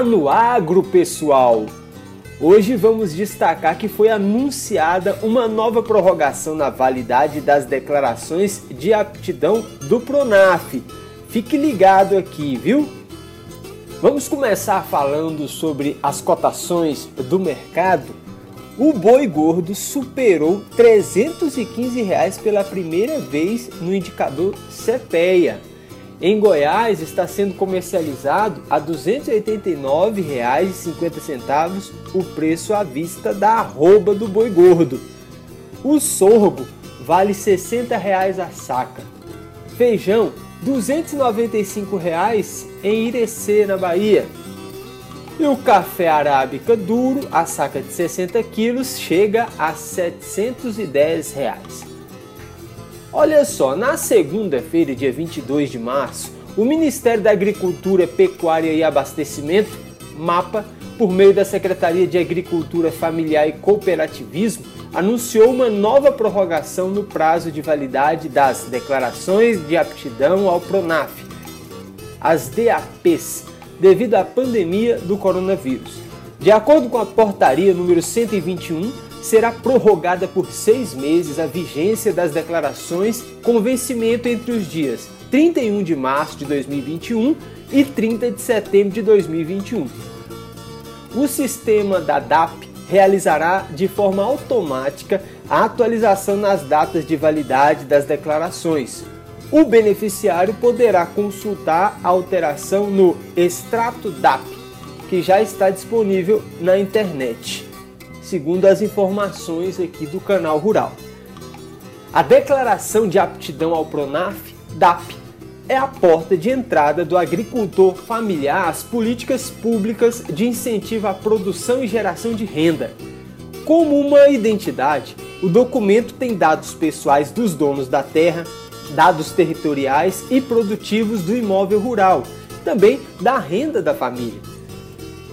no agro, pessoal! Hoje vamos destacar que foi anunciada uma nova prorrogação na validade das declarações de aptidão do Pronaf. Fique ligado aqui, viu? Vamos começar falando sobre as cotações do mercado. O boi gordo superou 315 reais pela primeira vez no indicador CPEA em Goiás está sendo comercializado a R$ 289,50 o preço à vista da arroba do boi gordo. O sorgo vale 60 reais a saca. Feijão 295 reais em Irecê, na Bahia. E o café arábica duro, a saca de 60 quilos, chega a 710 reais. Olha só, na segunda-feira, dia 22 de março, o Ministério da Agricultura, Pecuária e Abastecimento, MAPA, por meio da Secretaria de Agricultura Familiar e Cooperativismo, anunciou uma nova prorrogação no prazo de validade das declarações de aptidão ao PRONAF, as DAPs, devido à pandemia do coronavírus. De acordo com a portaria número 121, será prorrogada por seis meses a vigência das declarações com vencimento entre os dias 31 de março de 2021 e 30 de setembro de 2021. O sistema da DAP realizará de forma automática a atualização nas datas de validade das declarações. O beneficiário poderá consultar a alteração no extrato DAP, que já está disponível na internet segundo as informações aqui do canal Rural. A declaração de aptidão ao Pronaf, DAP, é a porta de entrada do agricultor familiar às políticas públicas de incentivo à produção e geração de renda. Como uma identidade, o documento tem dados pessoais dos donos da terra, dados territoriais e produtivos do imóvel rural, também da renda da família.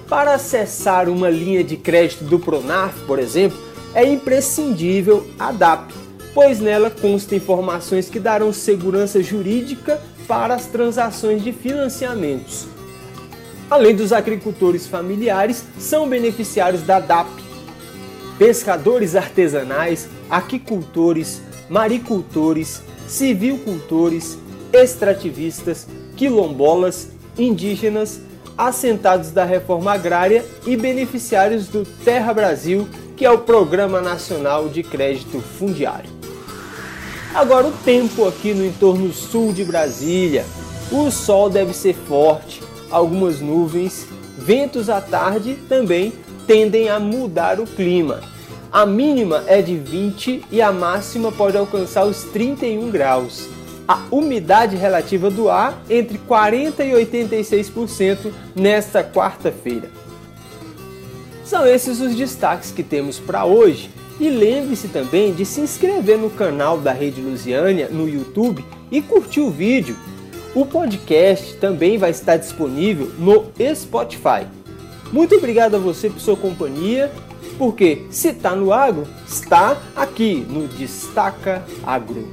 Para acessar uma linha de crédito do Pronaf, por exemplo, é imprescindível a DAP, pois nela consta informações que darão segurança jurídica para as transações de financiamentos. Além dos agricultores familiares, são beneficiários da DAP. Pescadores artesanais, aquicultores, maricultores, civilcultores, extrativistas, quilombolas, indígenas, assentados da reforma agrária e beneficiários do Terra Brasil, que é o Programa Nacional de Crédito Fundiário. Agora o tempo aqui no entorno sul de Brasília. O sol deve ser forte, algumas nuvens, ventos à tarde também tendem a mudar o clima. A mínima é de 20 e a máxima pode alcançar os 31 graus a umidade relativa do ar entre 40% e 86% nesta quarta-feira. São esses os destaques que temos para hoje. E lembre-se também de se inscrever no canal da Rede Lusiânia no YouTube e curtir o vídeo. O podcast também vai estar disponível no Spotify. Muito obrigado a você por sua companhia, porque se está no agro, está aqui no Destaca Agro.